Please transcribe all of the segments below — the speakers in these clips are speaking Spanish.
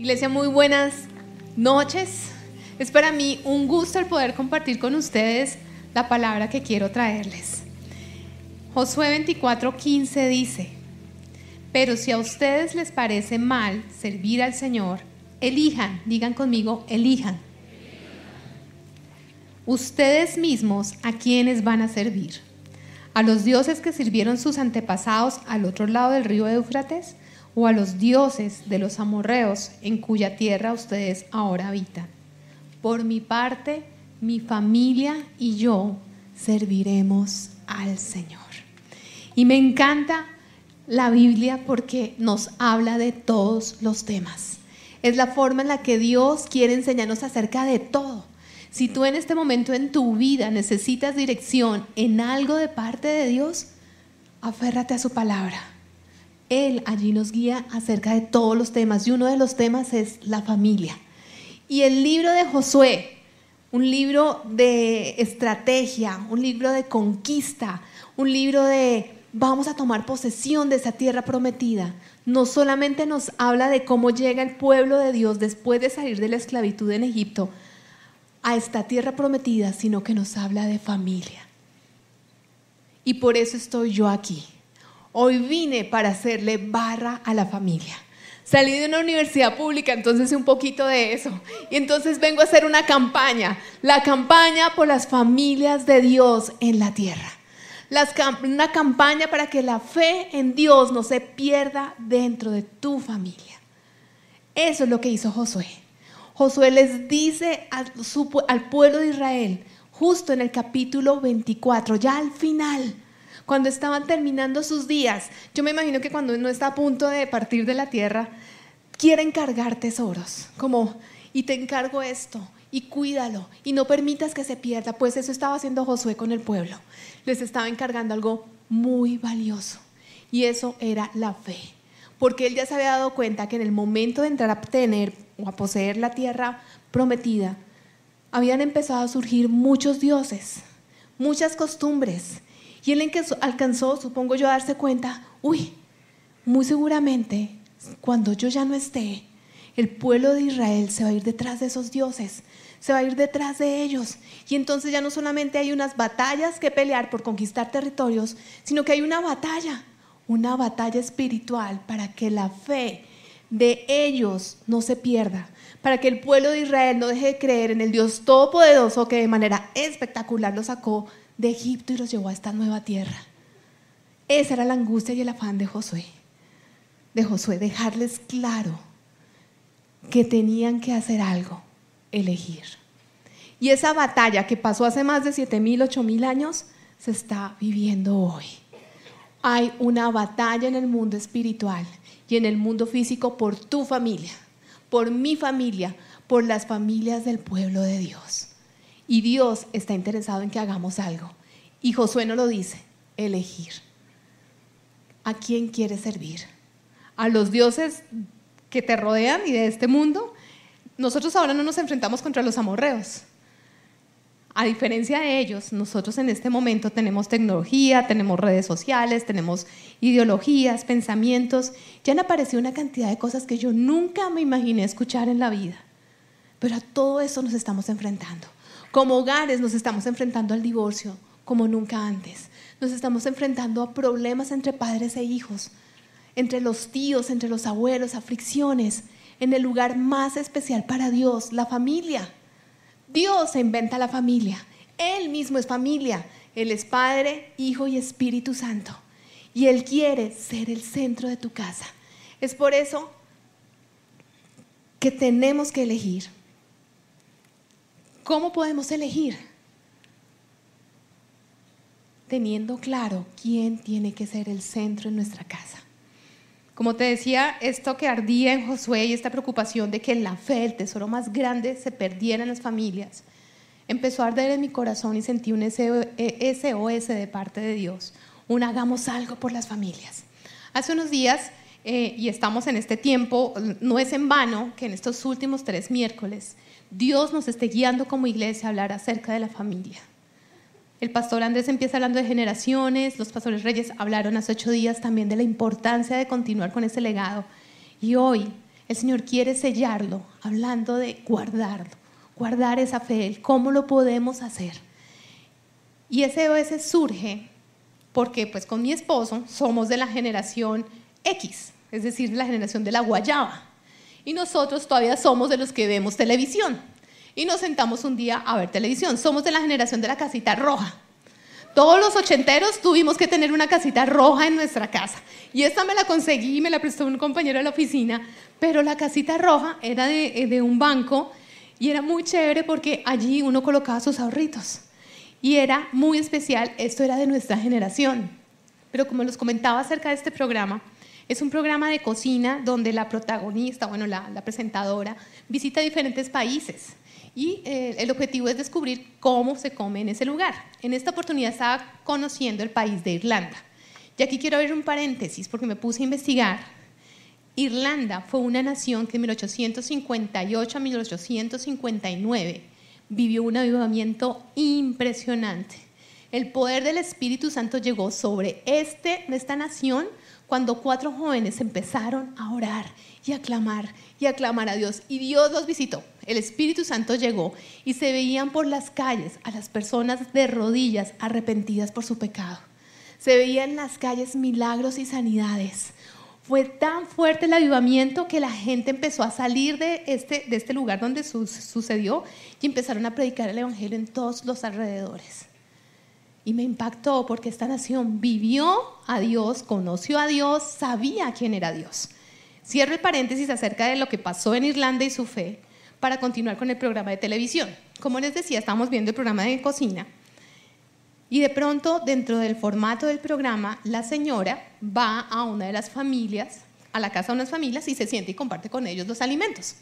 Iglesia, muy buenas noches. Es para mí un gusto el poder compartir con ustedes la palabra que quiero traerles. Josué 24:15 dice, pero si a ustedes les parece mal servir al Señor, elijan, digan conmigo, elijan. Ustedes mismos a quienes van a servir. A los dioses que sirvieron sus antepasados al otro lado del río Éufrates o a los dioses de los amorreos en cuya tierra ustedes ahora habitan. Por mi parte, mi familia y yo serviremos al Señor. Y me encanta la Biblia porque nos habla de todos los temas. Es la forma en la que Dios quiere enseñarnos acerca de todo. Si tú en este momento en tu vida necesitas dirección en algo de parte de Dios, aférrate a su palabra. Él allí nos guía acerca de todos los temas y uno de los temas es la familia. Y el libro de Josué, un libro de estrategia, un libro de conquista, un libro de vamos a tomar posesión de esa tierra prometida, no solamente nos habla de cómo llega el pueblo de Dios después de salir de la esclavitud en Egipto a esta tierra prometida, sino que nos habla de familia. Y por eso estoy yo aquí. Hoy vine para hacerle barra a la familia. Salí de una universidad pública, entonces un poquito de eso. Y entonces vengo a hacer una campaña, la campaña por las familias de Dios en la tierra. una campaña para que la fe en Dios no se pierda dentro de tu familia. Eso es lo que hizo Josué. Josué les dice al, al pueblo de Israel, justo en el capítulo 24, ya al final, cuando estaban terminando sus días, yo me imagino que cuando uno está a punto de partir de la tierra, quiere encargar tesoros, como, y te encargo esto, y cuídalo, y no permitas que se pierda, pues eso estaba haciendo Josué con el pueblo. Les estaba encargando algo muy valioso, y eso era la fe, porque él ya se había dado cuenta que en el momento de entrar a tener o a poseer la tierra prometida, habían empezado a surgir muchos dioses, muchas costumbres, y él alcanzó, supongo yo, a darse cuenta, uy, muy seguramente cuando yo ya no esté, el pueblo de Israel se va a ir detrás de esos dioses, se va a ir detrás de ellos. Y entonces ya no solamente hay unas batallas que pelear por conquistar territorios, sino que hay una batalla, una batalla espiritual para que la fe de ellos no se pierda, para que el pueblo de Israel no deje de creer en el Dios Todopoderoso que de manera espectacular lo sacó de Egipto y los llevó a esta nueva tierra. Esa era la angustia y el afán de Josué. De Josué, dejarles claro que tenían que hacer algo, elegir. Y esa batalla que pasó hace más de 7.000, 8.000 años, se está viviendo hoy. Hay una batalla en el mundo espiritual y en el mundo físico por tu familia, por mi familia, por las familias del pueblo de Dios. Y Dios está interesado en que hagamos algo. Y Josué no lo dice, elegir. ¿A quién quieres servir? ¿A los dioses que te rodean y de este mundo? Nosotros ahora no nos enfrentamos contra los amorreos. A diferencia de ellos, nosotros en este momento tenemos tecnología, tenemos redes sociales, tenemos ideologías, pensamientos. Ya han aparecido una cantidad de cosas que yo nunca me imaginé escuchar en la vida. Pero a todo eso nos estamos enfrentando. Como hogares nos estamos enfrentando al divorcio como nunca antes. Nos estamos enfrentando a problemas entre padres e hijos, entre los tíos, entre los abuelos, aflicciones, en el lugar más especial para Dios, la familia. Dios inventa la familia. Él mismo es familia. Él es Padre, Hijo y Espíritu Santo. Y Él quiere ser el centro de tu casa. Es por eso que tenemos que elegir ¿Cómo podemos elegir? Teniendo claro quién tiene que ser el centro en nuestra casa. Como te decía, esto que ardía en Josué y esta preocupación de que la fe, el tesoro más grande, se perdiera en las familias, empezó a arder en mi corazón y sentí un SOS de parte de Dios. Un hagamos algo por las familias. Hace unos días, eh, y estamos en este tiempo, no es en vano que en estos últimos tres miércoles Dios nos esté guiando como iglesia a hablar acerca de la familia. El pastor Andrés empieza hablando de generaciones, los pastores reyes hablaron hace ocho días también de la importancia de continuar con ese legado. Y hoy el Señor quiere sellarlo, hablando de guardarlo, guardar esa fe, cómo lo podemos hacer. Y ese veces surge porque pues con mi esposo somos de la generación X, es decir, de la generación de la guayaba. Y nosotros todavía somos de los que vemos televisión. Y nos sentamos un día a ver televisión. Somos de la generación de la casita roja. Todos los ochenteros tuvimos que tener una casita roja en nuestra casa. Y esta me la conseguí, me la prestó un compañero de la oficina, pero la casita roja era de, de un banco y era muy chévere porque allí uno colocaba sus ahorritos. Y era muy especial, esto era de nuestra generación. Pero como les comentaba acerca de este programa, es un programa de cocina donde la protagonista, bueno, la, presentadora, visita diferentes países y eh, el objetivo es descubrir cómo se come en ese lugar. En esta oportunidad estaba conociendo el país de Irlanda. Y aquí quiero abrir un paréntesis porque me puse a investigar. Irlanda fue una nación que en 1858 a 1859 vivió un avivamiento impresionante. El poder del Espíritu Santo llegó sobre este, esta nación cuando cuatro jóvenes empezaron a orar y a clamar y a clamar a Dios. Y Dios los visitó. El Espíritu Santo llegó y se veían por las calles a las personas de rodillas arrepentidas por su pecado. Se veían en las calles milagros y sanidades. Fue tan fuerte el avivamiento que la gente empezó a salir de este, de este lugar donde sucedió y empezaron a predicar el Evangelio en todos los alrededores. Y me impactó porque esta nación vivió a Dios, conoció a Dios, sabía quién era Dios. Cierro el paréntesis acerca de lo que pasó en Irlanda y su fe para continuar con el programa de televisión. Como les decía, estamos viendo el programa de cocina y de pronto dentro del formato del programa la señora va a una de las familias, a la casa de unas familias y se siente y comparte con ellos los alimentos.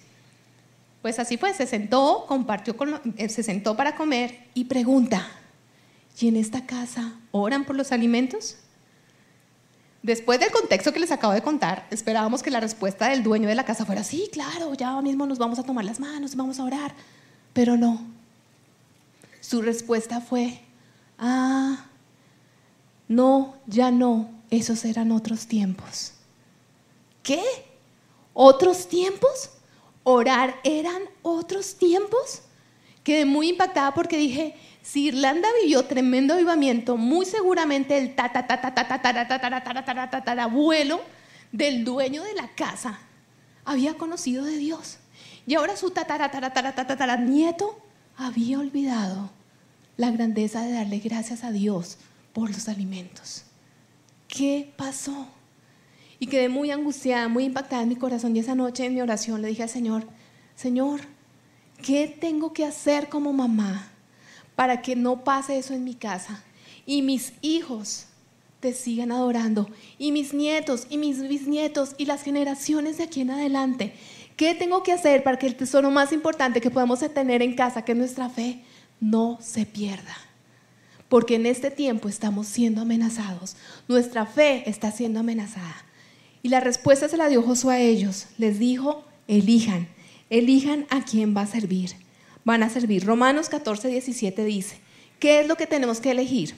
Pues así fue, se sentó, compartió eh, se sentó para comer y pregunta, ¿y en esta casa oran por los alimentos? Después del contexto que les acabo de contar, esperábamos que la respuesta del dueño de la casa fuera, sí, claro, ya mismo nos vamos a tomar las manos vamos a orar. Pero no. Su respuesta fue, ah, no, ya no, esos eran otros tiempos. ¿Qué? ¿Otros tiempos? ¿Orar eran otros tiempos? Quedé muy impactada porque dije, si Irlanda vivió tremendo avivamiento, muy seguramente el abuelo del dueño de la casa había conocido de Dios. Y ahora su nieto había olvidado la grandeza de darle gracias a Dios por los alimentos. ¿Qué pasó? Y quedé muy angustiada, muy impactada en mi corazón. Y esa noche en mi oración le dije al Señor, Señor, ¿qué tengo que hacer como mamá para que no pase eso en mi casa y mis hijos te sigan adorando y mis nietos y mis bisnietos y las generaciones de aquí en adelante. ¿Qué tengo que hacer para que el tesoro más importante que podemos tener en casa, que es nuestra fe, no se pierda? Porque en este tiempo estamos siendo amenazados. Nuestra fe está siendo amenazada. Y la respuesta se la dio Josué a ellos. Les dijo, elijan, elijan a quién va a servir van a servir. Romanos 14, 17 dice, ¿qué es lo que tenemos que elegir?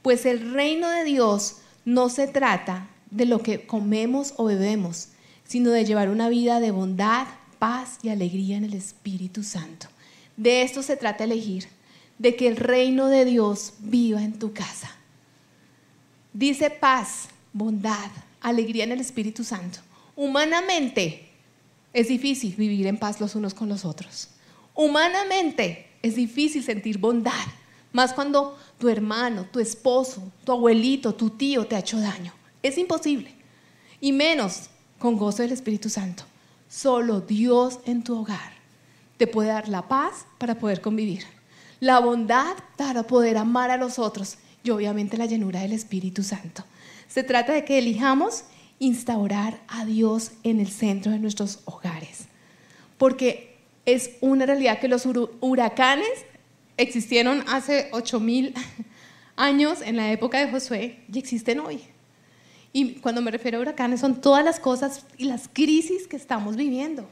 Pues el reino de Dios no se trata de lo que comemos o bebemos, sino de llevar una vida de bondad, paz y alegría en el Espíritu Santo. De esto se trata elegir, de que el reino de Dios viva en tu casa. Dice paz, bondad, alegría en el Espíritu Santo. Humanamente es difícil vivir en paz los unos con los otros. Humanamente es difícil sentir bondad, más cuando tu hermano, tu esposo, tu abuelito, tu tío te ha hecho daño. Es imposible. Y menos con gozo del Espíritu Santo. Solo Dios en tu hogar te puede dar la paz para poder convivir, la bondad para poder amar a los otros y obviamente la llenura del Espíritu Santo. Se trata de que elijamos instaurar a Dios en el centro de nuestros hogares. Porque es una realidad que los huracanes existieron hace 8000 años en la época de Josué y existen hoy. Y cuando me refiero a huracanes son todas las cosas y las crisis que estamos viviendo.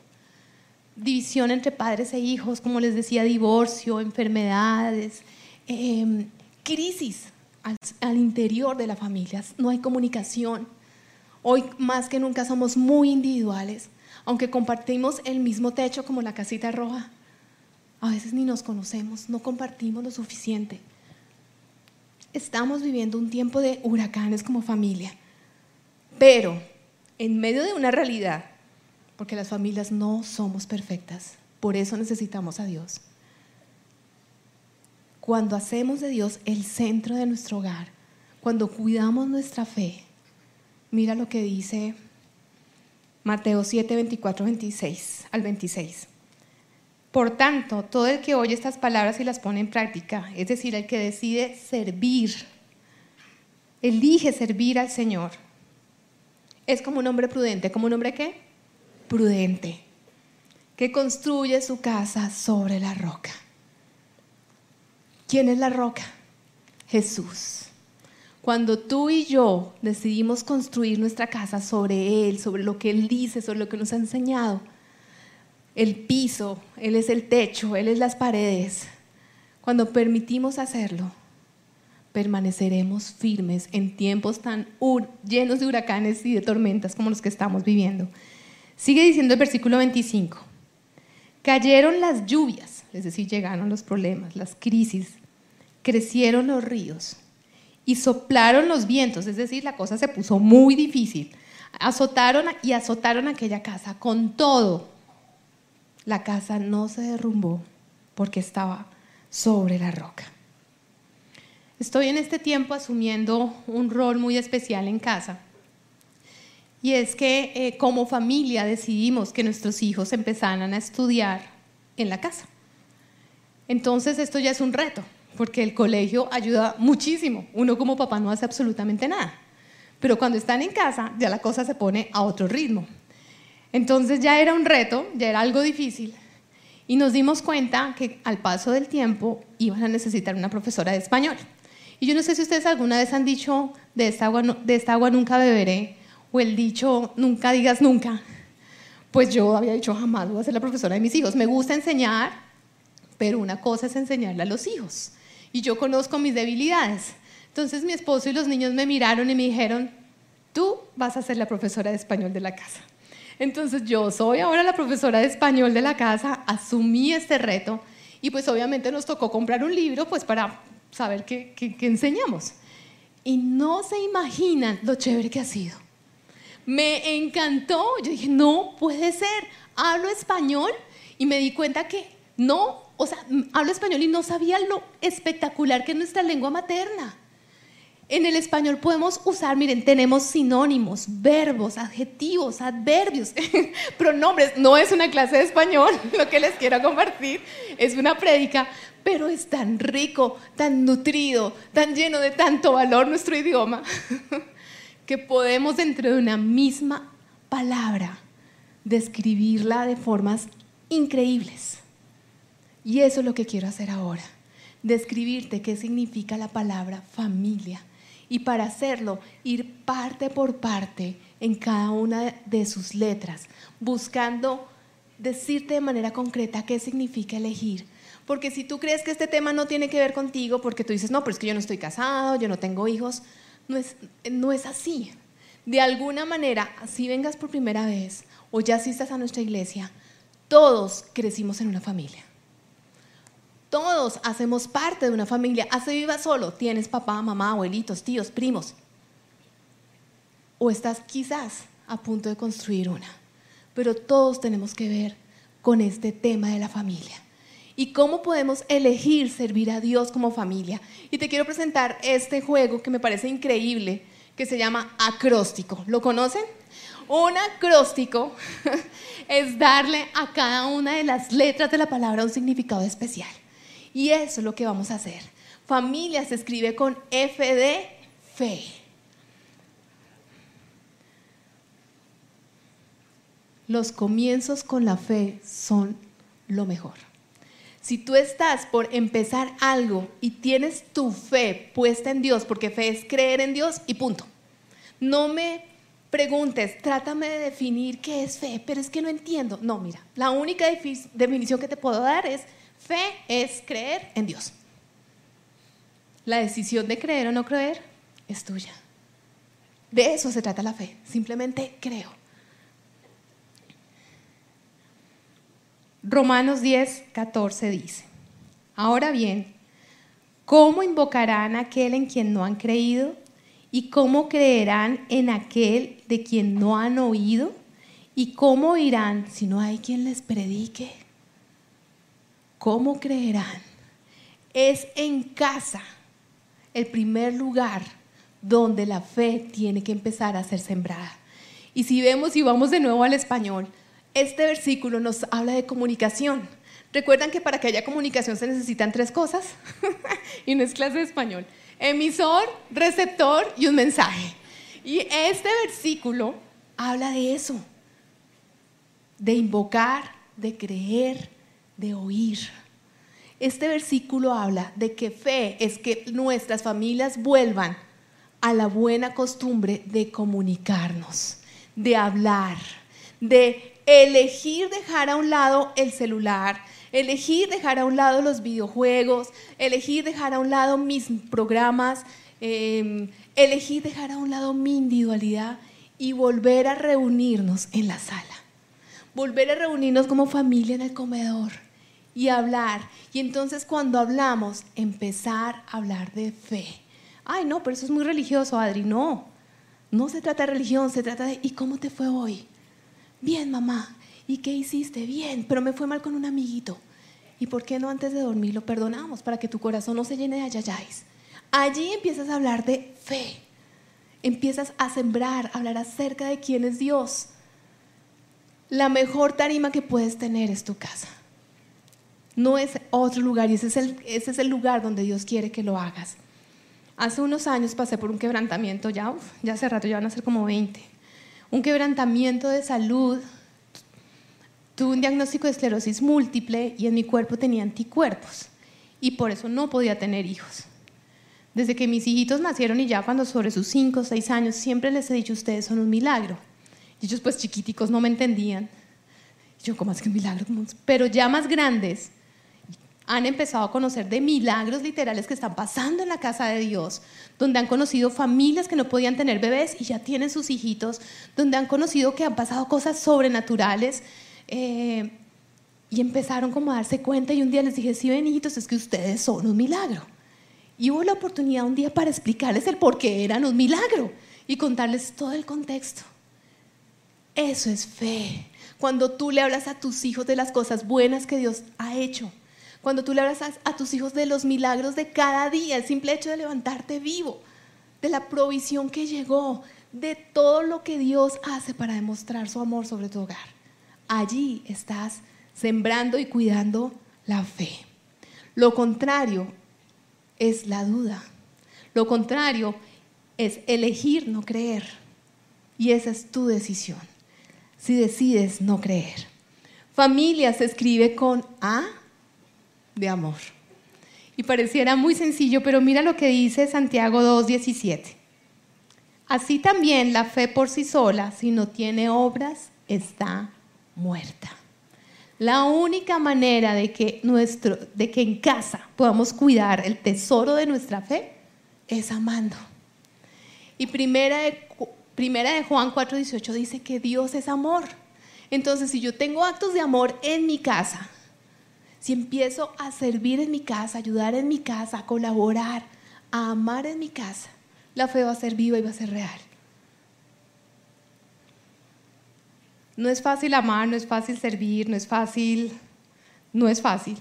División entre padres e hijos, como les decía, divorcio, enfermedades, em, crisis al, al interior de las familias. No hay comunicación. Hoy más que nunca somos muy individuales aunque compartimos el mismo techo como la casita roja, a veces ni nos conocemos, no compartimos lo suficiente. Estamos viviendo un tiempo de huracanes como familia, pero en medio de una realidad, porque las familias no somos perfectas, por eso necesitamos a Dios. Cuando hacemos de Dios el centro de nuestro hogar, cuando cuidamos nuestra fe, mira lo que dice Mateo 7, 24, 26 al 26. Por tanto, todo el que oye estas palabras y las pone en práctica, es decir, el que decide servir, elige servir al Señor, es como un hombre prudente. ¿Como un hombre qué? Prudente, que construye su casa sobre la roca. ¿Quién es la roca? Jesús. Cuando tú y yo decidimos construir nuestra casa sobre Él, sobre lo que Él dice, sobre lo que nos ha enseñado, el piso, Él es el techo, Él es las paredes. Cuando permitimos hacerlo, permaneceremos firmes en tiempos tan llenos de huracanes y de tormentas como los que estamos viviendo. Sigue diciendo el versículo 25. Cayeron las lluvias, es decir, llegaron los problemas, las crisis, crecieron los ríos y soplaron los vientos, es decir, la cosa se puso muy difícil. Azotaron y azotaron aquella casa con todo la casa no se derrumbó porque estaba sobre la roca. Estoy en este tiempo asumiendo un rol muy especial en casa. Y es que eh, como familia decidimos que nuestros hijos empezaran a estudiar en la casa. Entonces esto ya es un reto, porque el colegio ayuda muchísimo. Uno como papá no hace absolutamente nada. Pero cuando están en casa ya la cosa se pone a otro ritmo. Entonces ya era un reto, ya era algo difícil. Y nos dimos cuenta que al paso del tiempo iban a necesitar una profesora de español. Y yo no sé si ustedes alguna vez han dicho, de esta agua, nunca beberé, o el dicho, nunca digas nunca. Pues yo había dicho, jamás voy a ser la profesora de mis hijos. Me gusta enseñar, pero una cosa es enseñarle a los hijos. Y yo conozco mis debilidades. Entonces mi esposo y los niños me miraron y me dijeron, tú vas a ser la profesora de español de la casa. Entonces yo soy ahora la profesora de español de la casa, asumí este reto y pues obviamente nos tocó comprar un libro pues para saber qué, enseñamos. Y no se imaginan lo chévere que ha sido. Me encantó, yo dije, no puede ser, hablo español y me di cuenta que no, o sea, hablo español y no sabía lo espectacular que es nuestra lengua materna. En el español podemos usar, miren, tenemos sinónimos, verbos, adjetivos, adverbios, pronombres. No es una clase de español lo que les quiero compartir, es una prédica, pero es tan rico, tan nutrido, tan lleno de tanto valor nuestro idioma, que podemos dentro de una misma palabra describirla de formas increíbles. Y eso es lo que quiero hacer ahora, describirte qué significa la palabra familia y para hacerlo ir parte por parte en cada una de sus letras, buscando decirte de manera concreta qué significa elegir. Porque si tú crees que este tema no tiene que ver contigo, porque tú dices, no, pero es que yo no estoy casado, yo no tengo hijos, no es, no es así. De alguna manera, si vengas por primera vez o ya asistas a nuestra iglesia, todos crecimos en una familia. Todos hacemos parte de una familia. Hace viva solo. Tienes papá, mamá, abuelitos, tíos, primos. O estás quizás a punto de construir una. Pero todos tenemos que ver con este tema de la familia. ¿Y cómo podemos elegir servir a Dios como familia? Y te quiero presentar este juego que me parece increíble, que se llama acróstico. ¿Lo conocen? Un acróstico es darle a cada una de las letras de la palabra un significado especial. Y eso es lo que vamos a hacer. Familia se escribe con F de fe. Los comienzos con la fe son lo mejor. Si tú estás por empezar algo y tienes tu fe puesta en Dios, porque fe es creer en Dios y punto. No me preguntes, trátame de definir qué es fe, pero es que no entiendo. No, mira, la única definición que te puedo dar es Fe es creer en Dios. La decisión de creer o no creer es tuya. De eso se trata la fe. Simplemente creo. Romanos 10, 14 dice, ahora bien, ¿cómo invocarán a aquel en quien no han creído? ¿Y cómo creerán en aquel de quien no han oído? ¿Y cómo oirán si no hay quien les predique? ¿Cómo creerán? Es en casa el primer lugar donde la fe tiene que empezar a ser sembrada. Y si vemos y vamos de nuevo al español, este versículo nos habla de comunicación. Recuerdan que para que haya comunicación se necesitan tres cosas y no es clase de español. Emisor, receptor y un mensaje. Y este versículo habla de eso, de invocar, de creer, de oír. Este versículo habla de que fe es que nuestras familias vuelvan a la buena costumbre de comunicarnos, de hablar, de elegir dejar a un lado el celular, elegir dejar a un lado los videojuegos, elegir dejar a un lado mis programas, em, elegir dejar a un lado mi individualidad y volver a reunirnos en la sala, volver a reunirnos como familia en el comedor y hablar. Y entonces cuando hablamos, empezar a hablar de fe. Ay, no, pero eso es muy religioso, Adri. No, no se trata de religión, se trata de ¿y cómo te fue hoy? Bien, mamá. ¿Y qué hiciste? Bien, pero me fue mal con un amiguito. ¿Y por qué no antes de dormir lo perdonamos para que tu corazón no se llene de ayayáis? Allí empiezas a hablar de fe. Empiezas a sembrar, a hablar acerca de quién es Dios. La mejor tarima que puedes tener es tu casa. No es otro lugar y ese es el, lugar donde Dios quiere que lo hagas. Hace unos años pasé por un quebrantamiento, ya, ya hace rato, ya van a ser como 20 un quebrantamiento de salud, tuve un diagnóstico de esclerosis múltiple y en mi cuerpo tenía anticuerpos y por eso no podía tener hijos. Desde que mis hijitos nacieron y ya cuando sobre sus 5 o 6 años siempre les he dicho ustedes son un milagro. Y ellos pues chiquiticos no me entendían. Yo, ¿cómo es que un milagro? Pero ya más grandes, han empezado a conocer de milagros literales que están pasando en la casa de Dios, donde han conocido familias que no podían tener bebés y ya tienen sus hijitos, donde han conocido que han pasado cosas sobrenaturales. Eh, y empezaron como a darse cuenta y un día les dije, sí, ven hijitos, es que ustedes son un milagro. Y hubo la oportunidad un día para explicarles el por qué eran un milagro y contarles todo el contexto. Eso es fe. Cuando tú le hablas a tus hijos de las cosas buenas que Dios ha hecho cuando tú le hablas a, tus hijos de los milagros de cada día, el simple hecho de levantarte vivo, de la provisión que llegó, de todo lo que Dios hace para demostrar su amor sobre tu hogar. Allí estás sembrando y cuidando la fe. Lo contrario es la duda. Lo contrario es elegir no creer. Y esa es tu decisión. Si decides no creer. Familia se escribe con A de amor. Y pareciera muy sencillo, pero mira lo que dice Santiago 2.17. Así también la fe por sí sola, si no tiene obras, está muerta. La única manera de que, nuestro, de que en casa podamos cuidar el tesoro de nuestra fe es amando. Y primera de, primera de Juan 4:18 dice que Dios es amor. Entonces, si yo tengo actos de amor en mi casa, si empiezo a servir en mi casa, ayudar en mi casa, a colaborar, a amar en mi casa, la fe va a ser viva y va a ser real. No es fácil amar, no es fácil servir, no es fácil, no es fácil.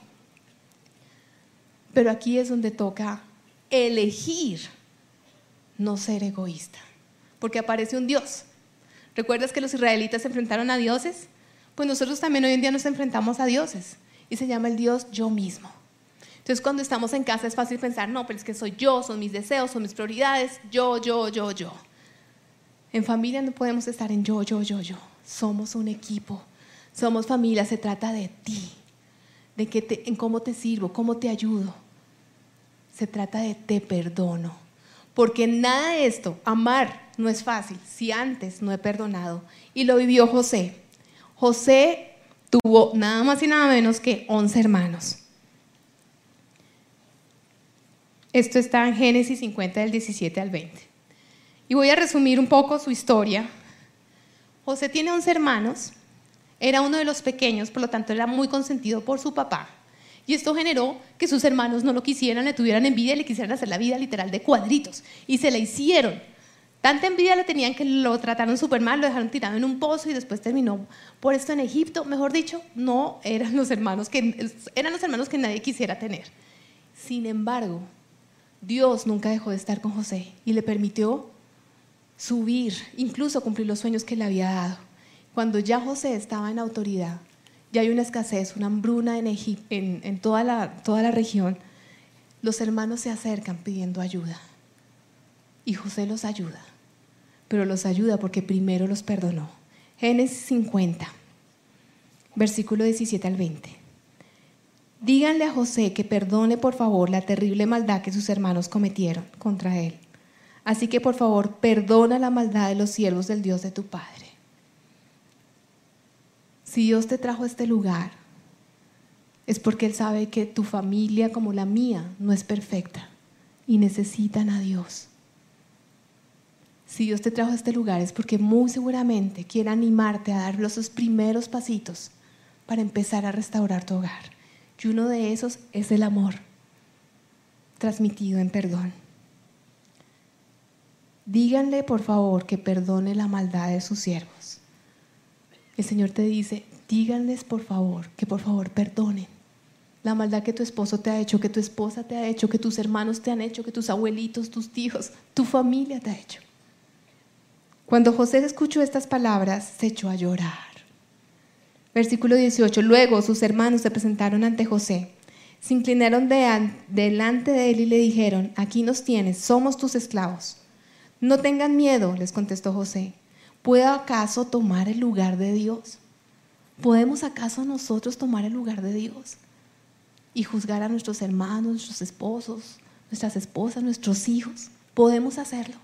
Pero aquí es donde toca elegir no ser egoísta, porque aparece un Dios. ¿Recuerdas que los israelitas se enfrentaron a dioses? Pues nosotros también hoy en día nos enfrentamos a dioses y se llama el Dios yo mismo. Entonces cuando estamos en casa es fácil pensar, no, pero es que soy yo, son mis deseos, son mis prioridades, yo, yo, yo, yo. En familia no podemos estar en yo, yo, yo, yo. Somos un equipo, somos familia, se trata de ti, de que te, en cómo te sirvo, cómo te ayudo. Se trata de te perdono. Porque nada de esto, amar, no es fácil si antes no he perdonado. Y lo vivió José. José tuvo nada más y nada menos que 11 hermanos. Esto está en Génesis 50 del 17 al 20. Y voy a resumir un poco su historia. José tiene 11 hermanos Era uno de los pequeños, por lo tanto era muy consentido por su papá. Y esto generó que sus hermanos no lo quisieran, le tuvieran envidia y le quisieran hacer la vida literal de cuadritos. Y se la hicieron. Tanta envidia le tenían que lo trataron súper mal, lo dejaron tirado en un pozo y después terminó por esto en Egipto. Mejor dicho, no eran los hermanos que, eran los hermanos que nadie quisiera tener. Sin embargo, Dios nunca dejó de estar con José y le permitió subir, incluso cumplir los sueños que le había dado. Cuando ya José estaba en autoridad, ya hay una escasez, una hambruna en, toda la región, los hermanos se acercan pidiendo ayuda. Y José los ayuda, pero los ayuda porque primero los perdonó. Génesis 50, versículo 17 al 20. Díganle a José que perdone por favor la terrible maldad que sus hermanos cometieron contra él. Así que por favor, perdona la maldad de los siervos del Dios de tu Padre. Si Dios te trajo a este lugar, es porque Él sabe que tu familia como la mía no es perfecta y necesitan a Dios. Si Dios te trajo a este lugar es porque muy seguramente quiere animarte a dar los primeros pasitos para empezar a restaurar tu hogar. Y uno de esos es el amor transmitido en perdón. Díganle por favor que perdone la maldad de sus siervos el Señor te dice, díganles por favor, que por favor perdonen la maldad que tu esposo te ha hecho, que tu esposa te ha hecho, que tus hermanos te han hecho, que tus abuelitos, tus tíos, tu familia te ha hecho. Cuando José escuchó estas palabras, se echó a llorar. Versículo 18. Luego sus hermanos se presentaron ante José, se inclinaron delante de él y le dijeron, aquí nos tienes, somos tus esclavos. No tengan miedo, les contestó José ¿Puede acaso tomar el lugar de Dios? ¿Podemos acaso nosotros tomar el lugar de Dios y juzgar a nuestros hermanos, nuestros esposos, nuestras esposas, nuestros hijos? Podemos hacerlo.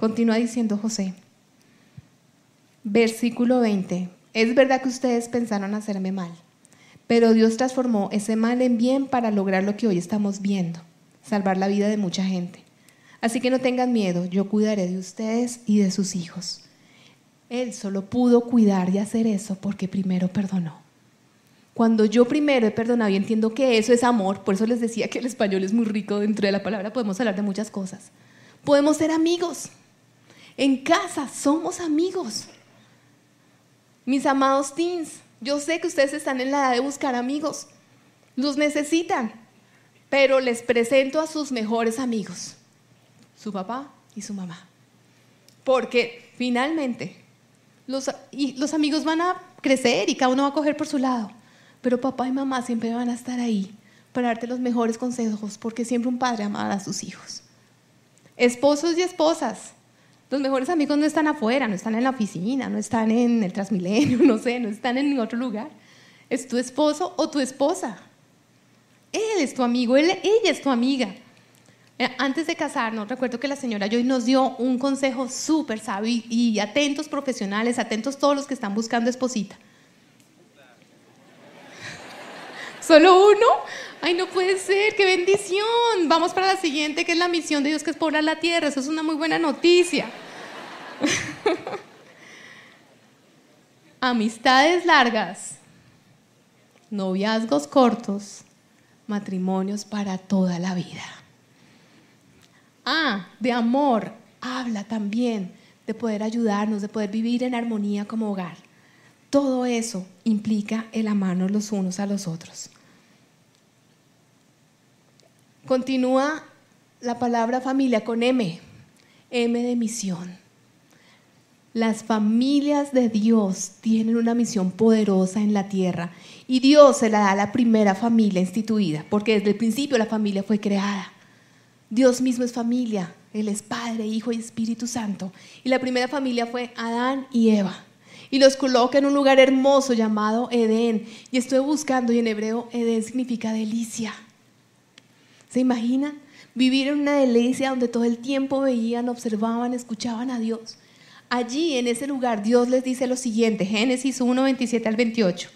Continúa diciendo José. Versículo 20. Es verdad que ustedes pensaron hacerme mal, pero Dios transformó ese mal en bien para lograr lo que hoy estamos viendo, salvar la vida de mucha gente. Así que no tengan miedo, yo cuidaré de ustedes y de sus hijos. Él solo pudo cuidar y hacer eso porque primero perdonó. Cuando yo primero he perdonado y entiendo que eso es amor, por eso les decía que el español es muy rico, dentro de la palabra podemos hablar de muchas cosas. Podemos ser amigos. En casa somos amigos. Mis amados teens, yo sé que ustedes están en la edad de buscar amigos. Los necesitan, pero les presento a sus mejores amigos su papá y su mamá. Porque finalmente los, los amigos van a crecer y cada uno va a coger por su lado. Pero papá y mamá siempre van a estar ahí para darte los mejores consejos, porque siempre un padre ama a sus hijos. Esposos y esposas, los mejores amigos no están afuera, no están en la oficina, no están en el Transmilenio, no sé, no están en otro lugar. Es tu esposo o tu esposa. Él es tu amigo, ella es tu amiga. Eh, antes de casarnos, recuerdo que la señora Joy nos dio un consejo súper sabio y, atentos profesionales, atentos todos los que están buscando esposita. ¿Solo uno? Ay, no puede ser, qué bendición. Vamos para la siguiente, que es la misión de Dios, que es poblar la tierra. Eso es una muy buena noticia. Amistades largas, noviazgos cortos, matrimonios para toda la vida. Ah, de amor, habla también de poder ayudarnos, de poder vivir en armonía como hogar. Todo eso implica el amarnos los unos a los otros. Continúa la palabra familia con M, M de misión. Las familias de Dios tienen una misión poderosa en la tierra y Dios se la da a la primera familia instituida, porque desde el principio la familia fue creada. Dios mismo es familia, Él es Padre, Hijo y Espíritu Santo. Y la primera familia fue Adán y Eva. Y los coloca en un lugar hermoso llamado Edén. Y estoy buscando, y en hebreo Edén significa delicia. ¿Se imaginan? Vivir en una delicia donde todo el tiempo veían, observaban, escuchaban a Dios. Allí, en ese lugar, Dios les dice lo siguiente, Génesis 1, 27 al 28.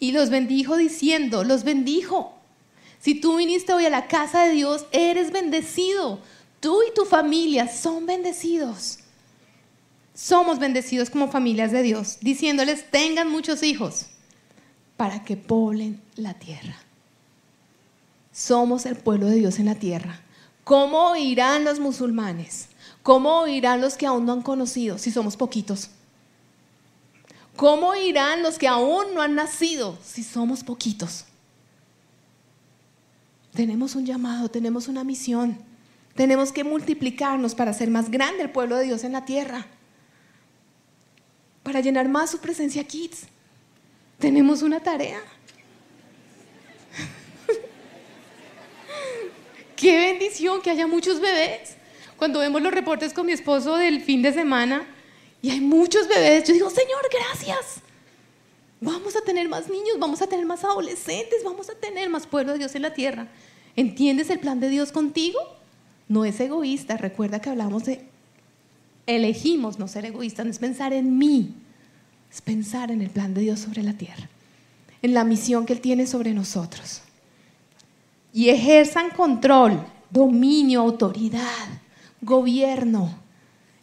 Y los bendijo diciendo, los bendijo si tú viniste hoy a la casa de Dios, eres bendecido. Tú y tu familia son bendecidos. Somos bendecidos como familias de Dios, diciéndoles, tengan muchos hijos para que poblen la tierra. Somos el pueblo de Dios en la tierra. ¿Cómo oirán los musulmanes? ¿Cómo oirán los que aún no han conocido si somos poquitos? ¿Cómo irán los que aún no han nacido si somos poquitos? Tenemos un llamado, tenemos una misión. Tenemos que multiplicarnos para hacer más grande el pueblo de Dios en la tierra. Para llenar más su presencia kids. Tenemos una tarea. Qué bendición que haya muchos bebés. Cuando vemos los reportes con mi esposo del fin de semana y hay muchos bebés, yo digo, Señor, gracias. Vamos a tener más niños, vamos a tener más adolescentes, vamos a tener más pueblo de Dios en la tierra. ¿Entiendes el plan de Dios contigo? No es egoísta. Recuerda que hablamos de elegimos no ser egoístas, no es pensar en mí, es pensar en el plan de Dios sobre la tierra, en la misión que Él tiene sobre nosotros. Y ejerzan control, dominio, autoridad, gobierno.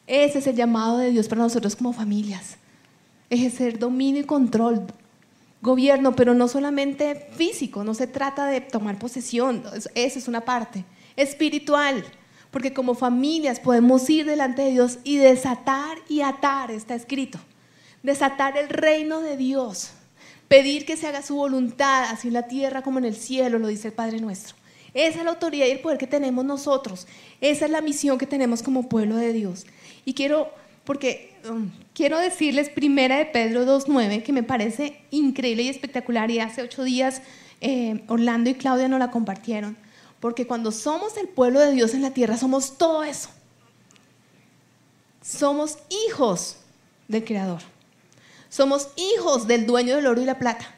Ese es el llamado de Dios para nosotros como familias. Ejercer dominio y control, gobierno, pero no solamente físico, no se trata de tomar posesión, esa es una parte, espiritual, porque como familias podemos ir delante de Dios y desatar y atar, está escrito, desatar el reino de Dios, pedir que se haga su voluntad, así en la tierra como en el cielo, lo dice el Padre nuestro. Esa es la autoridad y el poder que tenemos nosotros. Esa es la misión que tenemos como pueblo de Dios. Y quiero, porque um, quiero decirles primera de Pedro 2.9, que me parece increíble y espectacular. Y hace ocho días eh, Orlando y Claudia nos la compartieron. Porque cuando somos el pueblo de Dios en la tierra, somos todo eso. Somos hijos del Creador. Somos hijos del dueño del oro y la plata.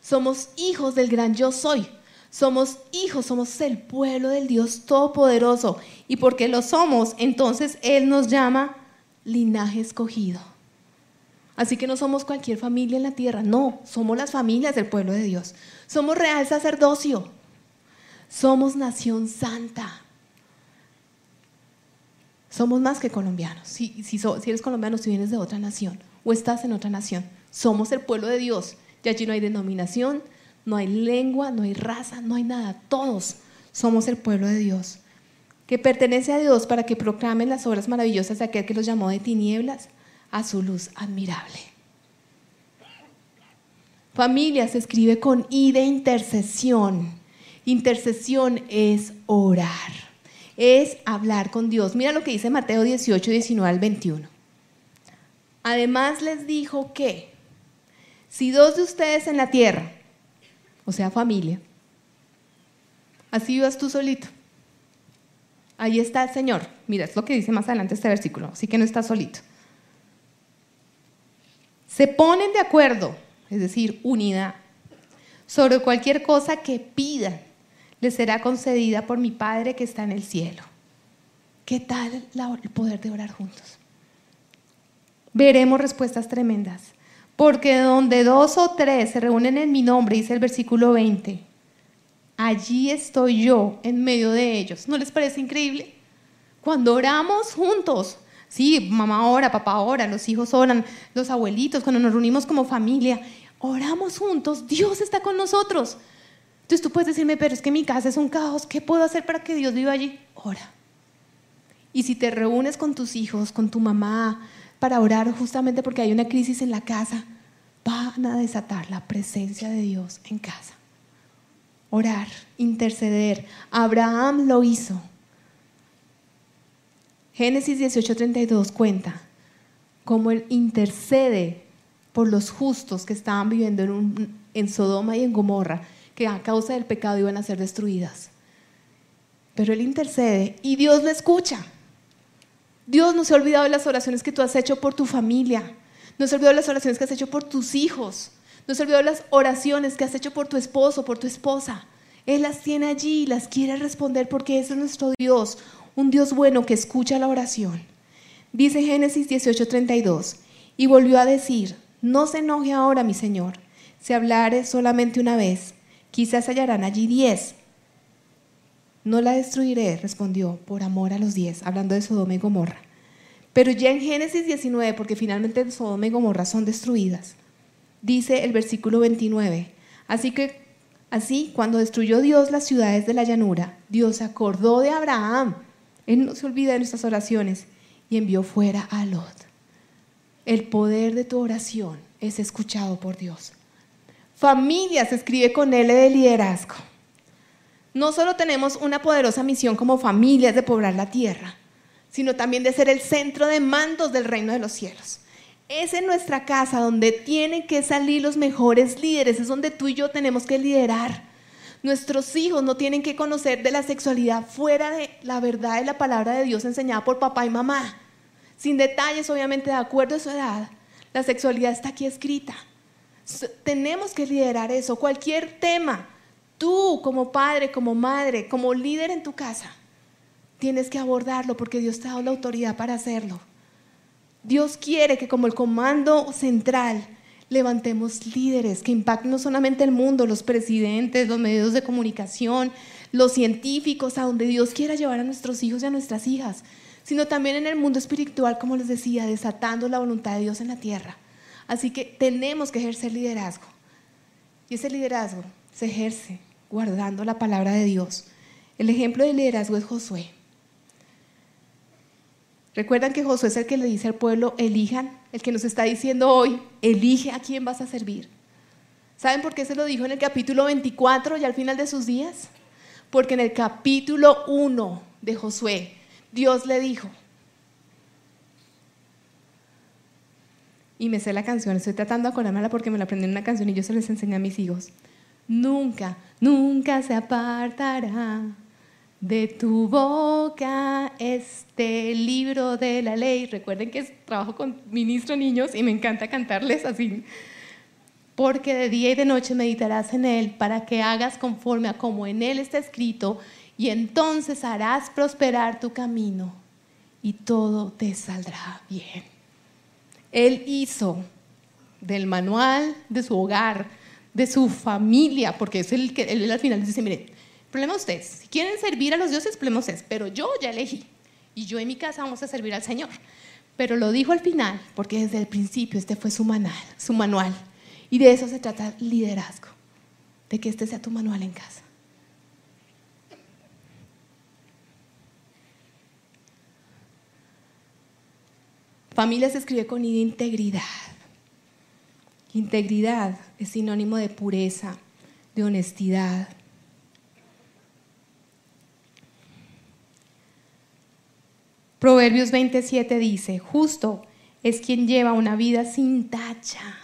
Somos hijos del gran yo soy. Somos hijos, somos el pueblo del Dios Todopoderoso. Y porque lo somos, entonces Él nos llama linaje escogido. Así que no somos cualquier familia en la tierra, no, somos las familias del pueblo de Dios. Somos real sacerdocio. Somos nación santa. Somos más que colombianos. Si, si, si eres colombiano, si vienes de otra nación o estás en otra nación, somos el pueblo de Dios. Y allí no hay denominación, no hay lengua, no hay raza, no hay nada. Todos somos el pueblo de Dios, que pertenece a Dios para que proclamen las obras maravillosas de aquel que los llamó de tinieblas a su luz admirable. Familia se escribe con I de intercesión. Intercesión es orar, es hablar con Dios. Mira lo que dice Mateo 18, 19 al 21. Además les dijo que si dos de ustedes en la tierra o sea, familia. Así vivas tú solito. Ahí está el Señor. Mira, es lo que dice más adelante este versículo, así que no está solito. Se ponen de acuerdo, es decir, unidad, sobre cualquier cosa que pidan, les será concedida por mi Padre que está en el cielo. ¿Qué tal el poder de orar juntos? Veremos respuestas tremendas. Porque donde dos o tres se reúnen en mi nombre, dice el versículo 20, allí estoy yo en medio de ellos. ¿No les parece increíble? Cuando oramos juntos, sí, mamá ora, papá ora, los hijos oran, los abuelitos, cuando nos reunimos como familia, oramos juntos, Dios está con nosotros. Entonces tú puedes decirme, pero es que mi casa es un caos, ¿qué puedo hacer para que Dios viva allí? Ora. Y si te reúnes con tus hijos, con tu mamá, para orar justamente porque hay una crisis en la casa, van a desatar la presencia de Dios en casa. Orar, interceder. Abraham lo hizo. Génesis 18:32 cuenta cómo él intercede por los justos que estaban viviendo en, en Sodoma y en Gomorra, que a causa del pecado iban a ser destruidas. Pero él intercede y Dios lo escucha. Dios no se ha olvidado de las oraciones que tú has hecho por tu familia. No se ha olvidado de las oraciones que has hecho por tus hijos. No se ha olvidado de las oraciones que has hecho por tu esposo, por tu esposa. Él las tiene allí y las quiere responder porque es nuestro Dios, un Dios bueno que escucha la oración. Dice Génesis 18:32, y volvió a decir, no se enoje ahora, mi Señor, si hablare solamente una vez, quizás hallarán allí diez. No la destruiré, respondió, por amor a los diez, hablando de Sodoma y Gomorra. Pero ya en Génesis 19, porque finalmente Sodoma y Gomorra son destruidas, dice el versículo 29. Así que, así, cuando destruyó Dios las ciudades de la llanura, Dios acordó de Abraham. Él no se olvida de nuestras oraciones y envió fuera a Lot. El poder de tu oración es escuchado por Dios. Familia se escribe con L de liderazgo. No solo tenemos una poderosa misión como familias de poblar la tierra, sino también de ser el centro de mandos del reino de los cielos. Es en nuestra casa donde tienen que salir los mejores líderes, es donde tú y yo tenemos que liderar. Nuestros hijos no tienen que conocer de la sexualidad fuera de la verdad de la palabra de Dios enseñada por papá y mamá. Sin detalles, obviamente, de acuerdo a su edad. La sexualidad está aquí escrita. Tenemos que liderar eso. Cualquier tema, tú como padre, como madre, como líder en tu casa, tienes que abordarlo porque Dios te ha dado la autoridad para hacerlo. Dios quiere que como el comando central levantemos líderes que impacten no solamente el mundo, los presidentes, los medios de comunicación, los científicos, a donde Dios quiera llevar a nuestros hijos y a nuestras hijas, sino también en el mundo espiritual, como les decía, desatando la voluntad de Dios en la tierra. Así que tenemos que ejercer liderazgo. Y ese liderazgo se ejerce guardando la palabra de Dios. El ejemplo de liderazgo es Josué. Recuerdan que Josué es el que le dice al pueblo, elijan, el que nos está diciendo hoy, elige a quién vas a servir. ¿Saben por qué se lo dijo en el capítulo 24 y al final de sus días? Porque en el capítulo 1 de Josué, Dios le dijo, y me sé la canción, estoy tratando de acordármela porque me la aprendí en una canción y yo se les enseñé a mis hijos. Nunca, nunca se apartará de tu boca este libro de la ley. Recuerden que trabajo con ministro niños y me encanta cantarles así. Porque de día y de noche meditarás en él para que hagas conforme a como en él está escrito y entonces harás prosperar tu camino y todo te saldrá bien. Él hizo del manual de su hogar, de su familia, porque es el que él al final dice, mire, problema ustedes. Si quieren servir a los dioses, problema ustedes. Pero yo ya elegí. Y yo en mi casa vamos a servir al Señor. Pero lo dijo al final, porque desde el principio este fue su manual, su manual. Y de eso se trata liderazgo, de que este sea tu manual en casa. Familia se escribe con integridad. Integridad es sinónimo de pureza, de honestidad, Proverbios 27 dice, justo es quien lleva una vida sin tacha.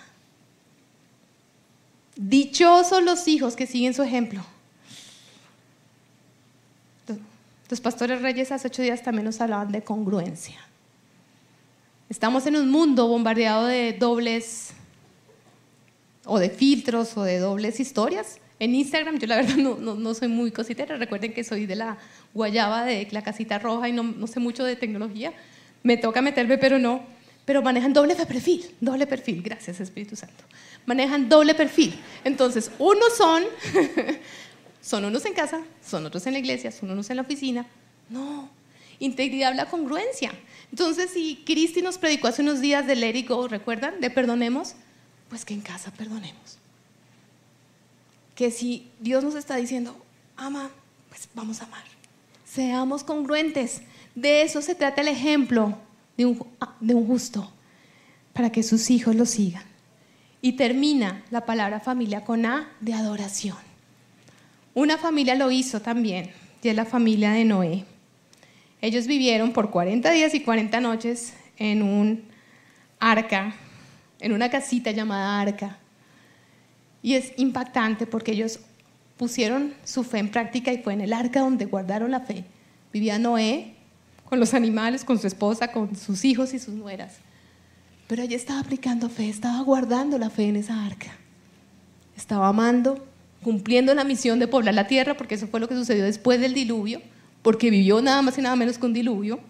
Dichosos los hijos que siguen su ejemplo. Los pastores reyes hace ocho días también nos hablaban de congruencia. Estamos en un mundo bombardeado de dobles o de filtros o de dobles historias en Instagram. Yo la verdad no, soy muy cositera, recuerden que soy de la guayaba, de la casita roja y no, no sé mucho de tecnología. Me toca meterme, pero no. Pero manejan doble perfil, doble perfil, gracias Espíritu Santo. Manejan doble perfil. Entonces, unos son, son unos en casa, son otros en la iglesia, son unos en la oficina. No, integridad habla congruencia. Entonces, si Cristi nos predicó hace unos días de let ¿recuerdan? De perdonemos, pues que en casa perdonemos que si Dios nos está diciendo, ama, pues vamos a amar. Seamos congruentes. De eso se trata el ejemplo de un, de un justo, para que sus hijos lo sigan. Y termina la palabra familia con A de adoración. Una familia lo hizo también, y es la familia de Noé. Ellos vivieron por 40 días y 40 noches en un arca, en una casita llamada arca. Y es impactante porque ellos pusieron su fe en práctica y fue en el arca donde guardaron la fe. Vivía Noé con los animales, con su esposa, con sus hijos y sus nueras. Pero ella estaba aplicando fe, estaba guardando la fe en esa arca. Estaba amando, cumpliendo la misión de poblar la tierra, porque eso fue lo que sucedió después del diluvio, porque vivió nada más y nada menos que un diluvio.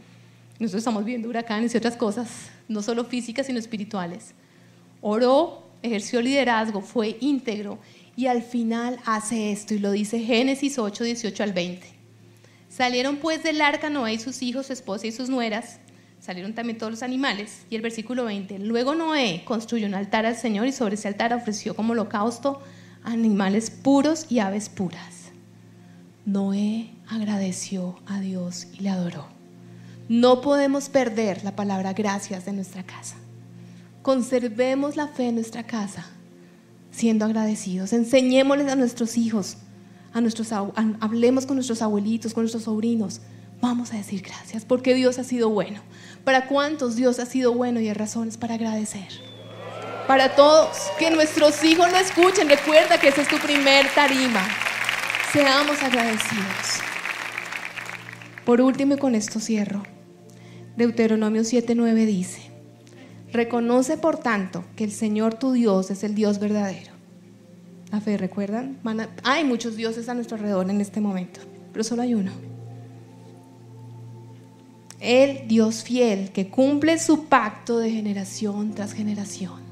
Nosotros estamos viendo huracanes y otras cosas, no solo físicas, sino espirituales. Oró ejerció liderazgo, fue íntegro y al final hace esto y lo dice Génesis 8, 18 al 20. Salieron pues del arca Noé y sus hijos, su esposa y sus nueras, salieron también todos los animales. Y el versículo 20, luego Noé construyó un altar al Señor y sobre ese altar ofreció como holocausto animales puros y aves puras. Noé agradeció a Dios y le adoró. No podemos perder la palabra gracias de nuestra casa. Conservemos la fe en nuestra casa siendo agradecidos. Enseñémosles a nuestros hijos, a nuestros, hablemos con nuestros abuelitos, con nuestros sobrinos. Vamos a decir gracias porque Dios ha sido bueno. ¿Para cuántos Dios ha sido bueno y hay razones para agradecer? Para todos, que nuestros hijos lo escuchen. Recuerda que ese es tu primer tarima. Seamos agradecidos. Por último, y con esto cierro. Deuteronomio 7:9 dice, Reconoce, por tanto, que el Señor tu Dios es el Dios verdadero. La fe, ¿recuerdan? hay muchos dioses a nuestro alrededor en este momento, pero solo hay uno. El Dios fiel que cumple su pacto de generación tras generación.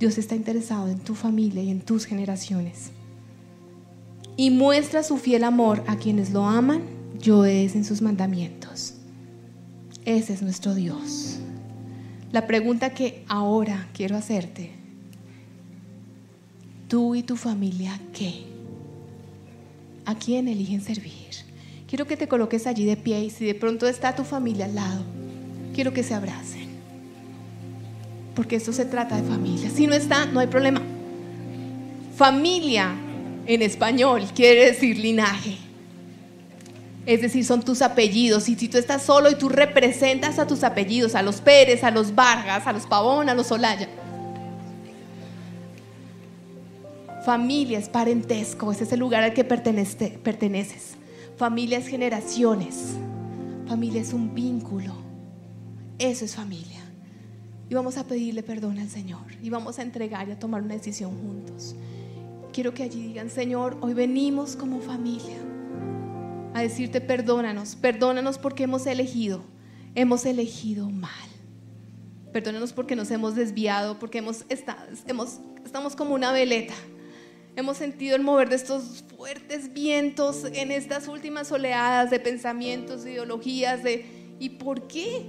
Dios está interesado en tu familia y en tus generaciones. Y muestra su fiel amor a quienes lo aman, yo es en sus mandamientos. Ese es nuestro Dios. La pregunta que ahora quiero hacerte, tú y tu familia, ¿qué? ¿A quién eligen servir? Quiero que te coloques allí de pie y si de pronto está tu familia al lado, quiero que se abracen. Porque esto se trata de familia. Si no está, no hay problema. Familia en español quiere decir linaje. Es decir, son tus apellidos. Y si tú estás solo y tú representas a tus apellidos, a los Pérez, a los Vargas, a los Pavón, a los Olaya. Familia es parentesco, ese es el lugar al que perteneces. Familia es generaciones. Familia es un vínculo. Eso es familia. Y vamos a pedirle perdón al Señor. Y vamos a entregar y a tomar una decisión juntos. Quiero que allí digan, Señor, hoy venimos como familia a decirte perdónanos, perdónanos porque hemos elegido, hemos elegido mal. Perdónanos porque nos hemos desviado, porque hemos estamos como una veleta. Hemos sentido el mover de estos fuertes vientos en estas últimas oleadas de pensamientos, de ideologías, de ¿y por qué?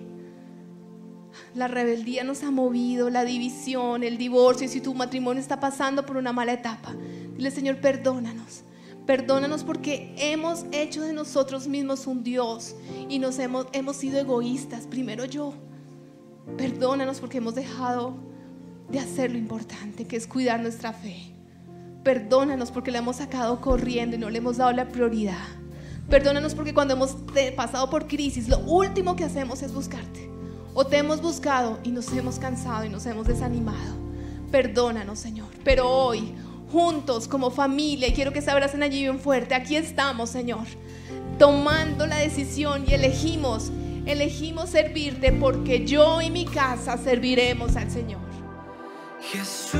La rebeldía nos ha movido, la división, el divorcio, y si tu matrimonio está pasando por una mala etapa, dile Señor, perdónanos. Perdónanos porque hemos hecho de nosotros mismos un Dios y nos hemos, hemos sido egoístas. Primero yo. Perdónanos porque hemos dejado de hacer lo importante, que es cuidar nuestra fe. Perdónanos porque la hemos sacado corriendo y no le hemos dado la prioridad. Perdónanos porque cuando hemos pasado por crisis, lo último que hacemos es buscarte. O te hemos buscado y nos hemos cansado y nos hemos desanimado. Perdónanos, Señor. Pero hoy, juntos como familia, y quiero que se abracen allí bien fuerte, aquí estamos, Señor, tomando la decisión y elegimos, elegimos servirte porque yo y mi casa serviremos al Señor. Jesús,